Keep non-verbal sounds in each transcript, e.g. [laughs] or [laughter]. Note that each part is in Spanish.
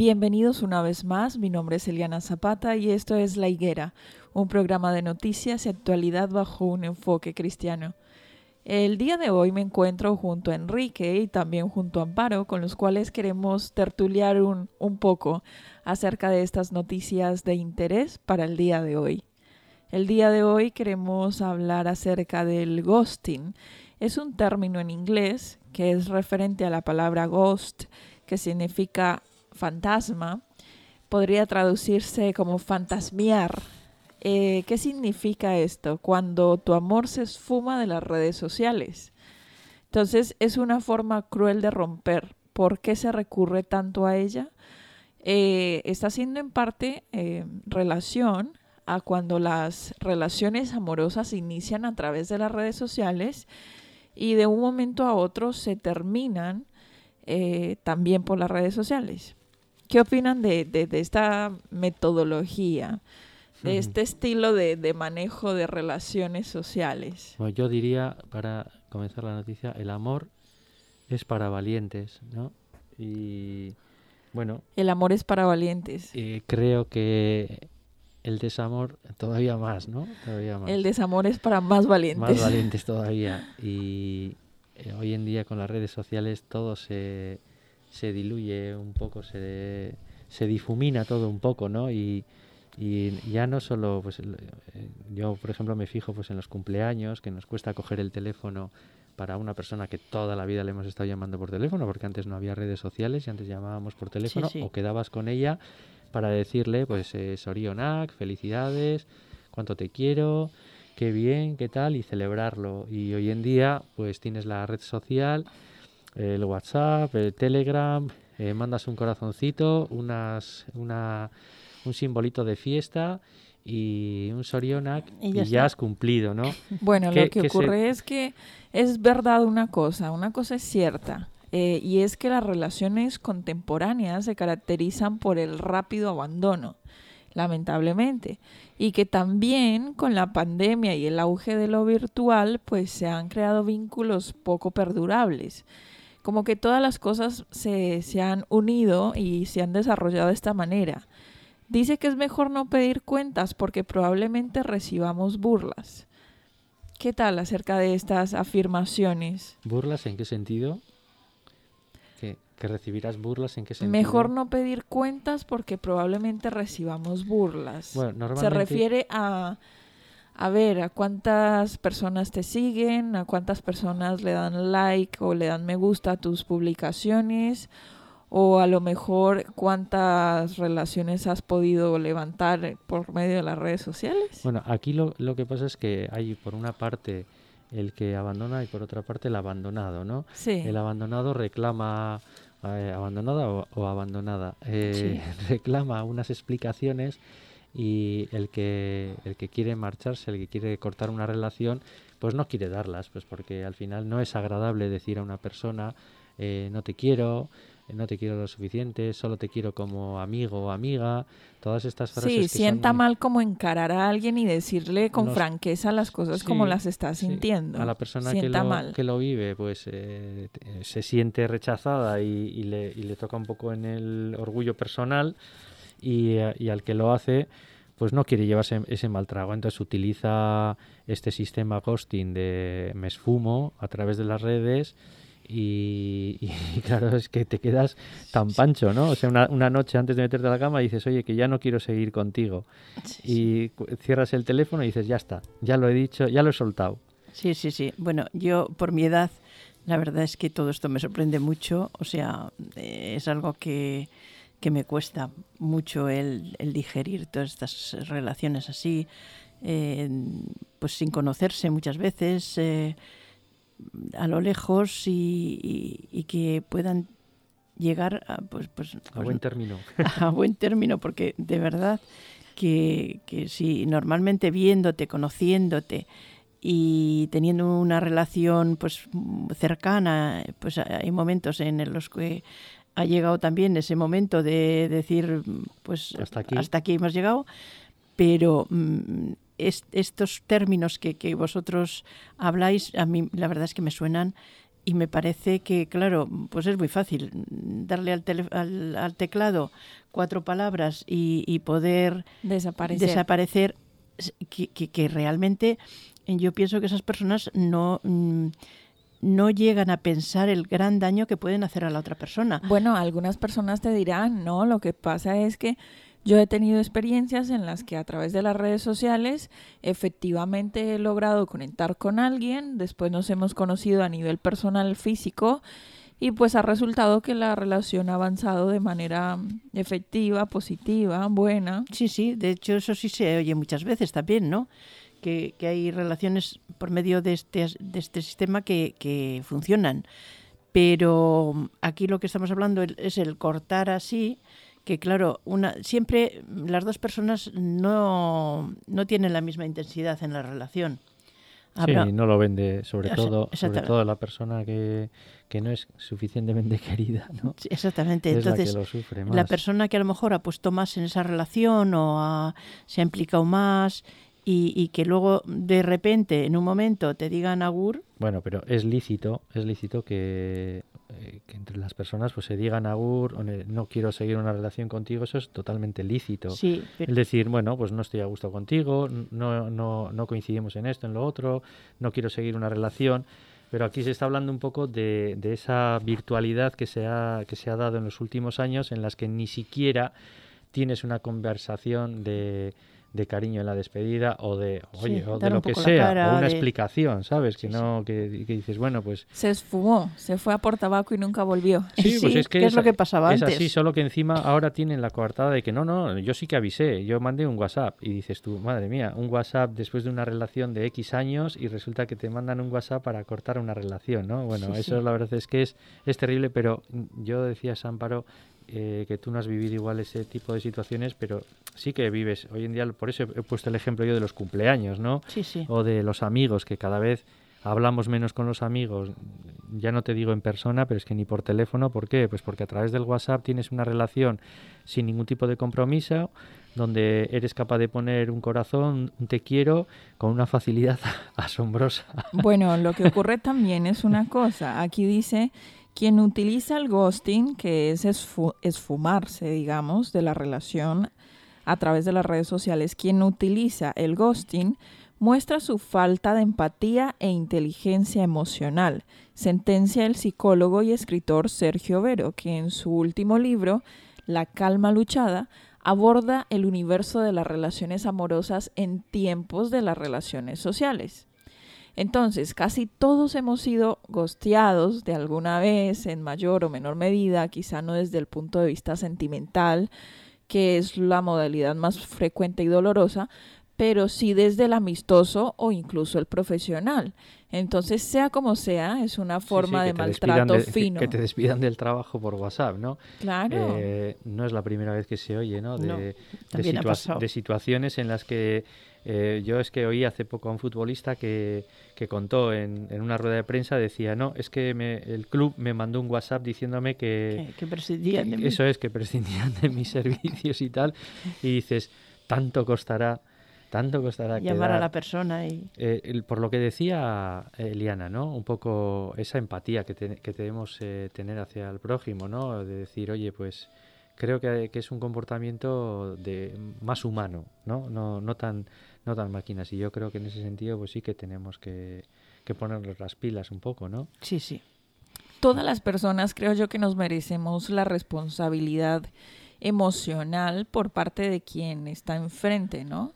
Bienvenidos una vez más, mi nombre es Eliana Zapata y esto es La Higuera, un programa de noticias y actualidad bajo un enfoque cristiano. El día de hoy me encuentro junto a Enrique y también junto a Amparo, con los cuales queremos tertuliar un, un poco acerca de estas noticias de interés para el día de hoy. El día de hoy queremos hablar acerca del ghosting. Es un término en inglés que es referente a la palabra ghost, que significa fantasma podría traducirse como fantasmear. Eh, ¿Qué significa esto? Cuando tu amor se esfuma de las redes sociales. Entonces es una forma cruel de romper. ¿Por qué se recurre tanto a ella? Eh, está siendo en parte eh, relación a cuando las relaciones amorosas inician a través de las redes sociales y de un momento a otro se terminan también por las redes sociales. ¿Qué opinan de, esta metodología, de este estilo de, manejo de relaciones sociales? Bueno, yo diría, para comenzar la noticia, el amor es para valientes, ¿no? Y bueno. El amor es para valientes. Y creo que el desamor todavía más, ¿no? Todavía más. El desamor es para más valientes. Más valientes [laughs] todavía. Y eh, hoy en día con las redes sociales todo se se diluye un poco, se, se difumina todo un poco, ¿no? Y, y ya no solo, pues eh, yo por ejemplo me fijo pues en los cumpleaños, que nos cuesta coger el teléfono para una persona que toda la vida le hemos estado llamando por teléfono, porque antes no había redes sociales y antes llamábamos por teléfono o quedabas con ella para decirle, pues, eh, Sorionak, felicidades, cuánto te quiero, qué bien, qué tal, y celebrarlo. Y hoy en día, pues tienes la red social el WhatsApp, el Telegram, eh, mandas un corazoncito, unas, una, un simbolito de fiesta y un Sorionak y ya, has cumplido, ¿no? [laughs] Bueno, lo que ocurre es que es verdad una cosa, una cosa es cierta. Eh, y es que las relaciones contemporáneas se caracterizan por el rápido abandono, lamentablemente, y que también con la pandemia y el auge de lo virtual, pues se han creado vínculos poco perdurables como que todas las cosas se, se han unido y se han desarrollado de esta manera. Dice que es mejor no pedir cuentas porque probablemente recibamos burlas. ¿Qué tal acerca de estas afirmaciones? ¿Burlas en qué sentido? ¿Que, recibirás burlas en qué sentido? Mejor no pedir cuentas porque probablemente recibamos burlas. Bueno, Se refiere a a ver a cuántas personas te siguen, a cuántas personas le dan like o le dan me gusta a tus publicaciones, o a lo mejor cuántas relaciones has podido levantar por medio de las redes sociales. Bueno, aquí lo, lo que pasa es que hay por una parte el que abandona y por otra parte el abandonado, ¿no? Sí. El abandonado reclama, eh, abandonada o, abandonada, eh, [laughs] reclama unas explicaciones y el que, el que quiere marcharse, el que quiere cortar una relación, pues no quiere darlas, pues porque al final no es agradable decir a una persona eh, no te quiero, no te quiero lo suficiente, solo te quiero como amigo o amiga, todas estas frases. Sí, que sienta son- mal como encarar a alguien y decirle con Nos- franqueza las cosas como las está sí. sintiendo. A la persona que lo, mal. que lo vive, pues eh, te- se siente rechazada y, y le, y le toca un poco en el orgullo personal y, y al que lo hace, pues no quiere llevarse ese mal trago. Entonces utiliza este sistema ghosting de me esfumo a través de las redes y, y claro, es que te quedas tan pancho, ¿no? O sea, una, una noche antes de meterte a la cama dices, oye, que ya no quiero seguir contigo. Y cierras el teléfono y dices, ya está, ya lo he dicho, ya lo he soltado. Sí, sí, sí. Bueno, yo por mi edad, la verdad es que todo esto me sorprende mucho. O sea, eh, es algo que, que me cuesta mucho el, el digerir todas estas relaciones así, eh, pues sin conocerse muchas veces, eh, a lo lejos y, y- y que puedan llegar a, pues, pues, A pues, buen término. [laughs] a buen término, porque de verdad que, que si normalmente viéndote, conociéndote y teniendo una relación pues cercana, pues hay momentos en los que ha llegado también ese momento de decir pues Hasta aquí. hasta aquí hemos llegado, pero mm, es- estos términos que, que vosotros habláis, a mí la verdad es que me suenan y me parece que, claro, pues es muy fácil mm, darle al, tele- al, al teclado cuatro palabras y, y poder Desaparecer. que, que- que realmente yo pienso que esas personas no, mm, no llegan a pensar el gran daño que pueden hacer a la otra persona. Bueno, algunas personas te dirán, no, lo que pasa es que yo he tenido experiencias en las que a través de las redes sociales efectivamente he logrado conectar con alguien, después nos hemos conocido a nivel personal físico y pues ha resultado que la relación ha avanzado de manera efectiva, positiva, buena. Sí, sí, de hecho eso sí se oye muchas veces también, ¿no? Que, que hay relaciones por medio de este, de este sistema que, que funcionan. Pero aquí lo que estamos hablando es el cortar así, que claro, una, siempre las dos personas no, no tienen la misma intensidad en la relación. Habrá- Sí, no lo vende, sobre todo, sobre todo la persona que, que no es suficientemente [laughs] querida, ¿no? Sí, exactamente. es la Entonces, que lo sufre más. la persona que a lo mejor ha puesto más en esa relación o ha- se ha implicado más y, y que luego de repente en un momento te digan agur, Bueno, pero es lícito, es lícito que, eh, que entre las personas pues se digan agur, o no quiero seguir una relación contigo, eso es totalmente lícito. sí, pero- El decir, bueno, pues no estoy a gusto contigo, no, no, no coincidimos en esto, en lo otro, no quiero seguir una relación. Pero aquí se está hablando un poco de, de esa virtualidad que se, ha, que se ha dado en los últimos años en las que ni siquiera tienes una conversación de, de cariño en la despedida o de, oye, o de lo que sea, o una de- explicación, ¿sabes? Que Sí, no, que, que dices, bueno, pues Se esfumó, se fue a por tabaco y nunca volvió. Sí, pues es que es lo que pasaba es antes. así, solo que encima ahora tienen la coartada de que no, no, yo sí que avisé, yo mandé un WhatsApp y dices tú, madre mía, un WhatsApp después de una relación de X años y resulta que te mandan un WhatsApp para cortar una relación, ¿no? Bueno, eso la verdad es que es, es terrible, pero yo decía, Amparo, eh, que tú no has vivido igual ese tipo de situaciones, pero sí que vives. Hoy en día, por eso he puesto el ejemplo yo de los cumpleaños, ¿no? sí, sí. o de los amigos, que cada vez hablamos menos con los amigos, ya no te digo en persona, pero es que ni por teléfono, ¿por qué? Pues porque a través del WhatsApp tienes una relación sin ningún tipo de compromiso, donde eres capaz de poner un corazón, un te quiero, con una facilidad [laughs] asombrosa. Bueno, lo que ocurre también es una cosa. Aquí dice, quien utiliza el ghosting, que es esfu- esfumarse, digamos, de la relación a través de las redes sociales, quien utiliza el ghosting muestra su falta de empatía e inteligencia emocional, sentencia el psicólogo y escritor Sergio Vero, que en su último libro, La calma luchada, aborda el universo de las relaciones amorosas en tiempos de las relaciones sociales. Entonces, casi todos hemos sido gosteados de alguna vez, en mayor o menor medida, quizá no desde el punto de vista sentimental, que es la modalidad más frecuente y dolorosa, pero sí desde el amistoso o incluso el profesional. Entonces, sea como sea, es una forma Sí, sí, de maltrato de- fino. Que te despidan del trabajo por WhatsApp, ¿no? Claro. Eh, no es la primera vez que se oye, ¿no? De, No, de también ha situa- pasado. de situaciones en las que Eh, yo es que oí hace poco a un futbolista que, que contó en, en, una rueda de prensa, decía, no, es que me, el club me mandó un WhatsApp diciéndome que... Que, prescindían de mí. Eso es, que prescindían de mis [laughs] servicios y tal. Y dices, tanto costará tanto costará llamar quedar, a la persona y eh, el, por lo que decía Eliana no un poco esa empatía que, te, que debemos eh, tener hacia el prójimo no de decir oye pues creo que, que, es un comportamiento de más humano no no no tan no tan máquinas. Y yo creo que en ese sentido pues sí que tenemos que, que ponernos las pilas un poco no sí sí. Todas las personas creo yo que nos merecemos la responsabilidad emocional por parte de quien está enfrente no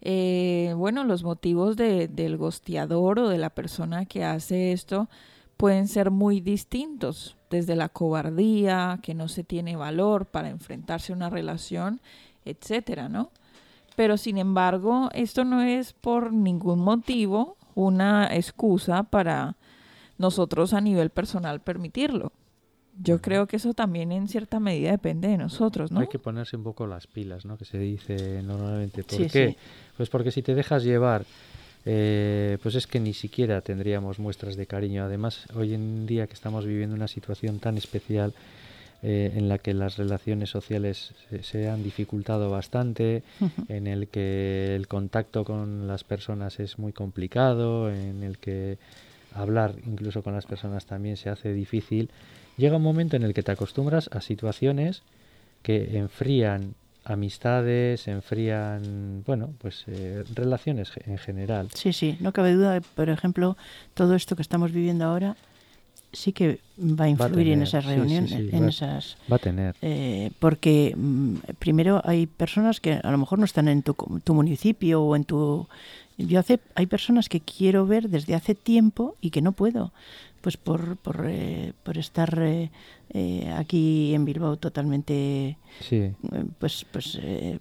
eh, bueno, los motivos de, del gosteador o de la persona que hace esto pueden ser muy distintos, desde la cobardía, que no se tiene valor para enfrentarse a una relación, etcétera, ¿no? Pero sin embargo, esto no es por ningún motivo una excusa para nosotros a nivel personal permitirlo. Yo creo que eso también en cierta medida depende de nosotros, ¿no? Hay que ponerse un poco las pilas, ¿no? Que se dice normalmente. ¿Por sí, qué? Sí. Pues porque si te dejas llevar, eh, pues es que ni siquiera tendríamos muestras de cariño. Además, hoy en día que estamos viviendo una situación tan especial eh, en la que las relaciones sociales se, se han dificultado bastante, uh -huh. en el que el contacto con las personas es muy complicado, en el que hablar incluso con las personas también se hace difícil llega un momento en el que te acostumbras a situaciones que enfrían amistades, enfrían, bueno, pues eh, relaciones en general. Sí, sí, no cabe duda, por ejemplo, todo esto que estamos viviendo ahora sí que va a influir va a tener, en esas reuniones, sí, sí, sí, en va, esas... Va a tener. Eh, porque mm, primero hay personas que a lo mejor no están en tu, tu municipio o en tu... Yo hace, hay personas que quiero ver desde hace tiempo y que no puedo pues por, por, eh, por estar eh, eh, aquí en Bilbao totalmente sí. pues pues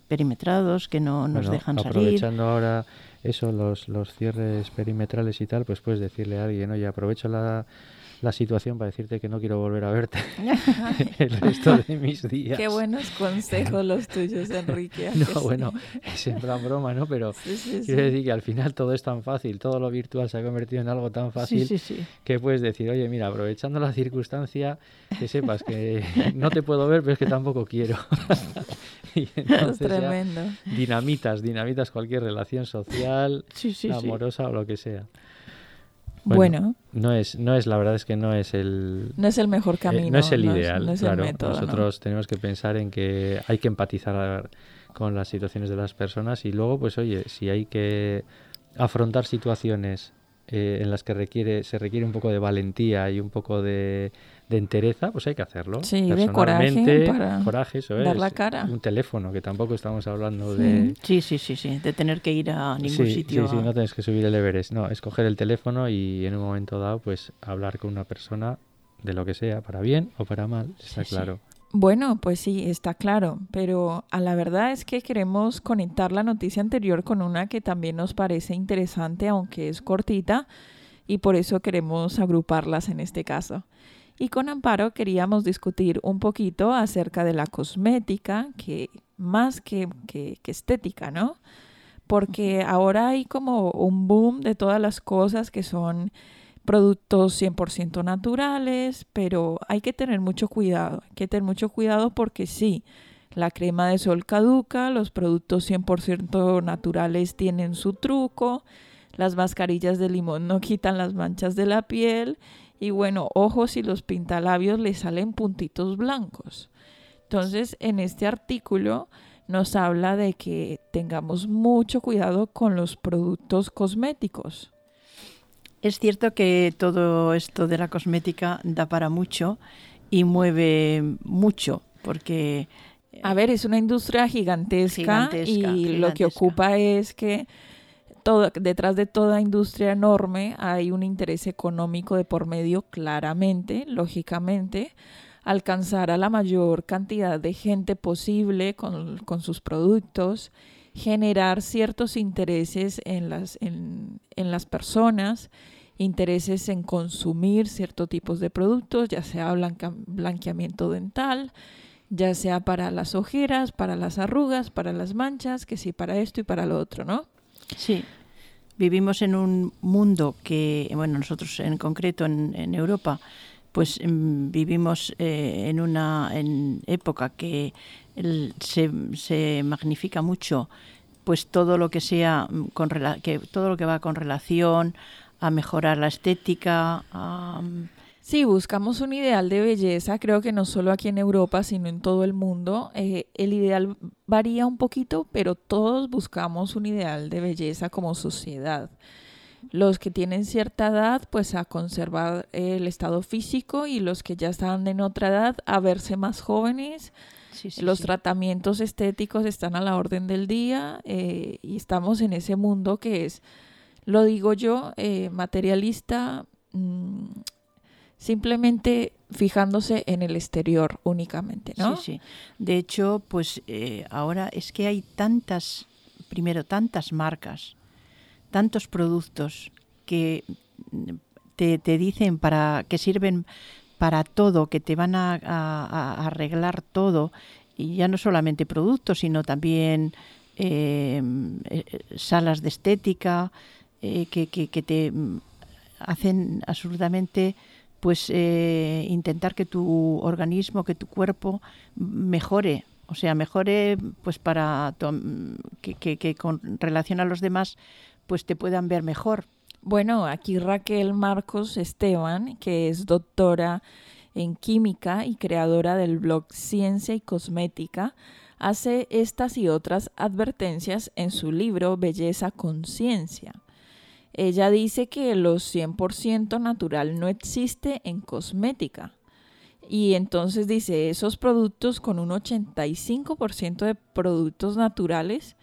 perimetrados que no nos bueno, dejan aprovechando salir aprovechando ahora eso los, los cierres perimetrales y tal pues puedes decirle a alguien oye aprovecho la la situación para decirte que no quiero volver a verte [laughs] [laughs] el resto de mis días. Qué buenos consejos los tuyos, [laughs] Enrique. No, bueno, es en plan broma, ¿no? Pero sí, sí, quiero decir que al final todo es tan fácil, todo lo virtual se ha convertido en algo tan fácil que puedes decir, oye, mira, aprovechando la circunstancia, que sepas que no te puedo ver, pero es que tampoco quiero. y entonces es tremendo. dinamitas, dinamitas cualquier relación social, amorosa o lo que sea. Bueno, bueno, no es no es la verdad es que no es el no es el mejor camino eh, no es el ideal no es, no es claro el método, nosotros ¿no? tenemos que pensar en que hay que empatizar con las situaciones de las personas y luego pues oye si hay que afrontar situaciones eh, en las que requiere se requiere un poco de valentía y un poco de, de entereza, pues hay que hacerlo. Sí, de coraje para coraje, eso dar es. la cara. Un teléfono, que tampoco estamos hablando de... Sí, sí, sí, sí, de tener que ir a ningún sí, sitio. Sí, sí, no tienes que subir el Everest. No, es coger el teléfono y en un momento dado, pues hablar con una persona de lo que sea, para bien o para mal, está sí, claro. Sí. Bueno, pues sí, está claro, pero a la verdad es que queremos conectar la noticia anterior con una que también nos parece interesante, aunque es cortita, y por eso queremos agruparlas en este caso. Y con Amparo queríamos discutir un poquito acerca de la cosmética, que más que, que, que estética, ¿no? Porque ahora hay como un boom de todas las cosas que son productos 100% naturales, pero hay que tener mucho cuidado, hay que tener mucho cuidado porque sí, la crema de sol caduca, los productos 100% naturales tienen su truco, las mascarillas de limón no quitan las manchas de la piel y bueno, ojos y los pintalabios le salen puntitos blancos. Entonces, en este artículo nos habla de que tengamos mucho cuidado con los productos cosméticos. Es cierto que todo esto de la cosmética da para mucho y mueve mucho, porque... A ver, es una industria gigantesca, gigantesca y gigantesca. lo que ocupa es que detrás de toda industria enorme hay un interés económico de por medio, claramente, lógicamente, alcanzar a la mayor cantidad de gente posible con, con sus productos, generar ciertos intereses en las, en, en las personas, intereses en consumir ciertos tipos de productos, ya sea blanqueamiento dental, ya sea para las ojeras, para las arrugas, para las manchas, que sí, para esto y para lo otro, ¿no? Sí. Vivimos en un mundo que, bueno, nosotros en concreto en, Europa, pues em, vivimos eh, en una en época que se, se magnifica mucho pues todo lo que sea mm, con que todo lo que va con relación a mejorar la estética a, Sí, buscamos un ideal de belleza, creo que no solo aquí en Europa, sino en todo el mundo. Eh, el ideal varía un poquito, pero todos buscamos un ideal de belleza como sociedad. Los que tienen cierta edad, pues a conservar el estado físico y los que ya están en otra edad, a verse más jóvenes. los tratamientos estéticos están a la orden del día eh, y estamos en ese mundo que es, lo digo yo, eh, materialista. Mm, simplemente fijándose en el exterior únicamente, ¿no? Sí, sí. De hecho, pues eh, ahora es que hay tantas, primero, tantas marcas, tantos productos que te, dicen para que sirven para todo, que te van a, arreglar todo, y ya no solamente productos, sino también eh, eh, salas de estética, que, que, te hacen absolutamente pues eh, intentar que tu organismo, que tu cuerpo mejore, o sea, mejore pues para que, que, con relación a los demás pues te puedan ver mejor. Bueno, aquí Raquel Marcos Esteban, que es doctora en química y creadora del blog Ciencia y Cosmética, hace estas y otras advertencias en su libro Belleza Conciencia. Ella dice que lo 100% natural no existe en cosmética. Y entonces dice, esos productos con un 85% de productos naturales,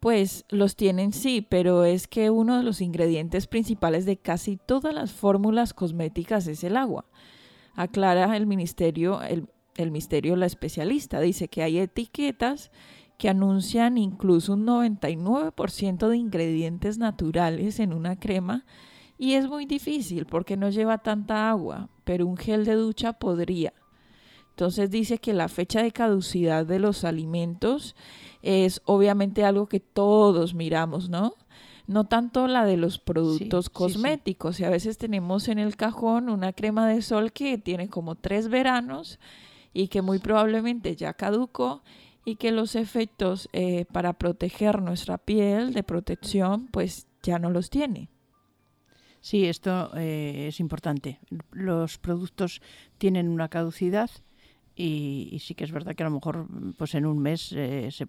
pues los tienen sí, pero es que uno de los ingredientes principales de casi todas las fórmulas cosméticas es el agua. Aclara el ministerio, el, el misterio la especialista. Dice que hay etiquetas que anuncian incluso un 99% de ingredientes naturales en una crema y es muy difícil porque no lleva tanta agua, pero un gel de ducha podría. Entonces dice que la fecha de caducidad de los alimentos es obviamente algo que todos miramos, ¿no? No tanto la de los productos cosméticos. Y a veces tenemos en el cajón una crema de sol que tiene como tres veranos y que muy probablemente ya caducó y que los efectos eh, para proteger nuestra piel de protección pues ya no los tiene. Sí, esto eh, es importante. Los productos tienen una caducidad y, sí que es verdad que a lo mejor pues en un mes eh, se,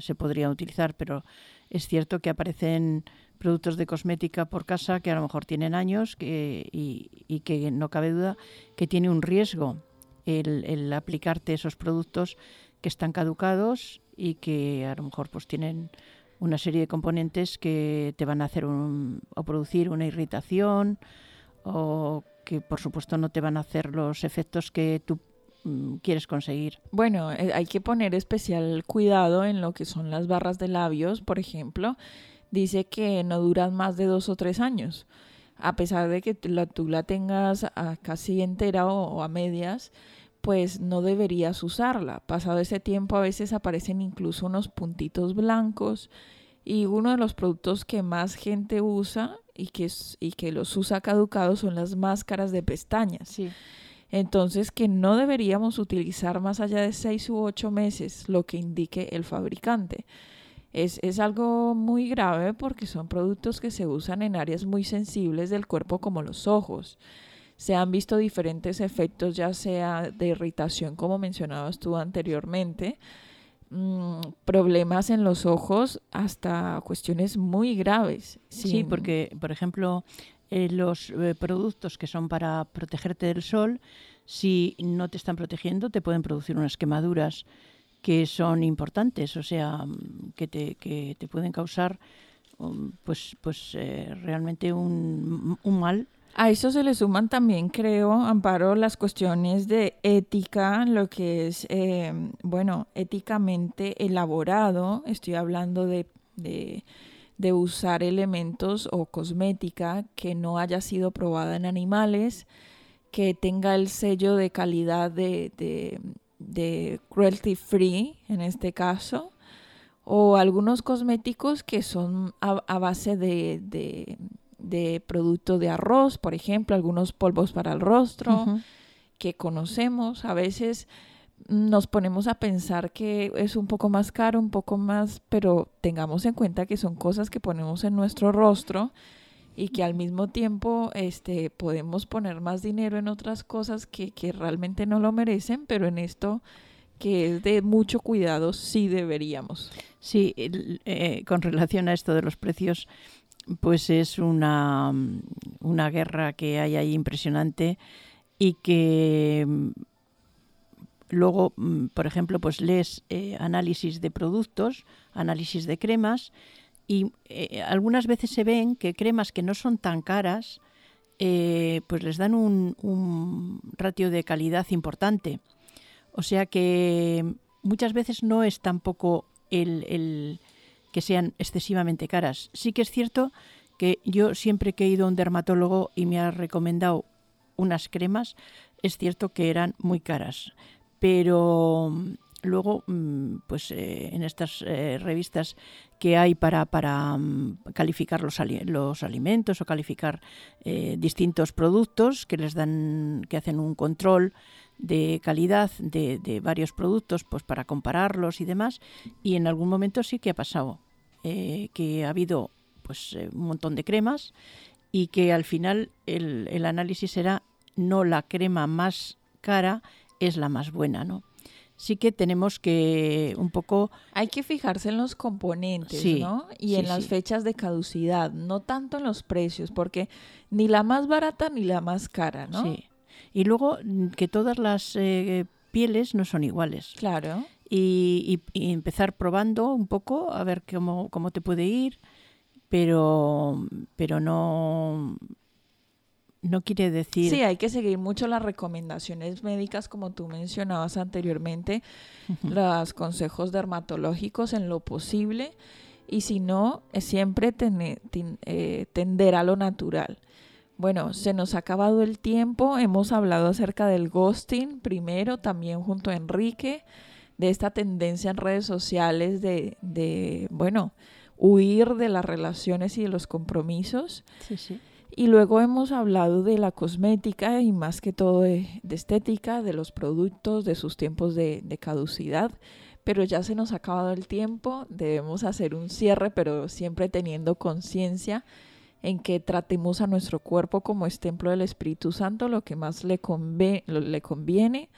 se, podría utilizar, pero es cierto que aparecen productos de cosmética por casa que a lo mejor tienen años que, y, y, que no cabe duda que tiene un riesgo el, el aplicarte esos productos que están caducados y que a lo mejor pues tienen una serie de componentes que te van a hacer o producir una irritación o que por supuesto no te van a hacer los efectos que tú mm, quieres conseguir. Bueno, eh, hay que poner especial cuidado en lo que son las barras de labios, por ejemplo. Dice que no duran más de dos o tres años. A pesar de que tú la, tengas casi entera o a medias, pues no deberías usarla. Pasado ese tiempo a veces aparecen incluso unos puntitos blancos y uno de los productos que más gente usa y que, y que los usa caducados son las máscaras de pestañas. Sí. Entonces que no deberíamos utilizar más allá de seis u ocho meses lo que indique el fabricante. Es, es, algo muy grave porque son productos que se usan en áreas muy sensibles del cuerpo como los ojos se han visto diferentes efectos, ya sea de irritación, como mencionabas tú anteriormente, mm, problemas en los ojos, hasta cuestiones muy graves. Sí, porque, por ejemplo, eh, los eh, productos que son para protegerte del sol, si no te están protegiendo, te pueden producir unas quemaduras que son importantes, o sea, mm, que te, que te pueden causar um, pues, pues eh, realmente un, un mal a eso se le suman también, creo, Amparo, las cuestiones de ética, lo que es, eh, bueno, éticamente elaborado. Estoy hablando de, de, usar elementos o cosmética que no haya sido probada en animales, que tenga el sello de calidad de, de, cruelty free, en este caso o algunos cosméticos que son a, base de, de, producto de arroz, por ejemplo, algunos polvos para el rostro que conocemos. A veces nos ponemos a pensar que es un poco más caro, un poco más, pero tengamos en cuenta que son cosas que ponemos en nuestro rostro y que al mismo tiempo este, podemos poner más dinero en otras cosas que, que realmente no lo merecen, pero en esto que es de mucho cuidado, sí deberíamos. Sí, eh, con relación a esto de los precios, pues es una, una guerra que hay ahí impresionante y que mm, luego, mm, por ejemplo, pues lees eh, análisis de productos, análisis de cremas y eh, algunas veces se ven que cremas que no son tan caras, pues les dan un, un ratio de calidad importante. O sea que muchas veces no es tampoco el, que sean excesivamente caras. Sí que es cierto que yo siempre que he ido a un dermatólogo y me ha recomendado unas cremas, es cierto que eran muy caras. Pero mm, luego, mm, pues eh, en estas eh, revistas que hay para, para mm, calificar los, alimentos o calificar eh, distintos productos que les dan, que hacen un control de calidad de, varios productos pues para compararlos y demás y en algún momento sí que ha pasado eh, que ha habido pues eh, un montón de cremas y que al final el, el, análisis era no la crema más cara es la más buena no sí que tenemos que un poco hay que fijarse en los componentes no y en las fechas de caducidad no tanto en los precios porque ni la más barata ni la más cara no sí. Y luego mm, que todas las eh, pieles no son iguales. Claro. Y, empezar probando un poco a ver cómo, cómo te puede ir, pero, pero no, no quiere decir... Sí, hay que seguir mucho las recomendaciones médicas, como tú mencionabas anteriormente, los consejos dermatológicos en lo posible, y si no, siempre eh, tender a lo natural. Bueno, se nos ha acabado el tiempo. Hemos hablado acerca del ghosting primero, también junto a Enrique, de esta tendencia en redes sociales de, de bueno, huir de las relaciones y de los compromisos. Sí, sí. Y luego hemos hablado de la cosmética y más que todo de, estética, de los productos, de sus tiempos de, de caducidad. Pero ya se nos ha acabado el tiempo, debemos hacer un cierre, pero siempre teniendo conciencia en que tratemos a nuestro cuerpo como es templo del Espíritu Santo, lo que más le, le conviene,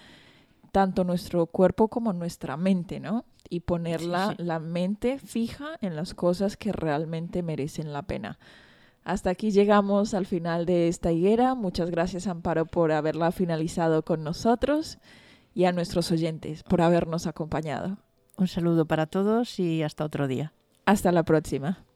tanto nuestro cuerpo como nuestra mente, ¿no? Y poner la, mente fija en las cosas que realmente merecen la pena. Hasta aquí llegamos al final de esta higuera. Muchas gracias, Amparo, por haberla finalizado con nosotros y a nuestros oyentes por habernos acompañado. Un saludo para todos y hasta otro día. Hasta la próxima.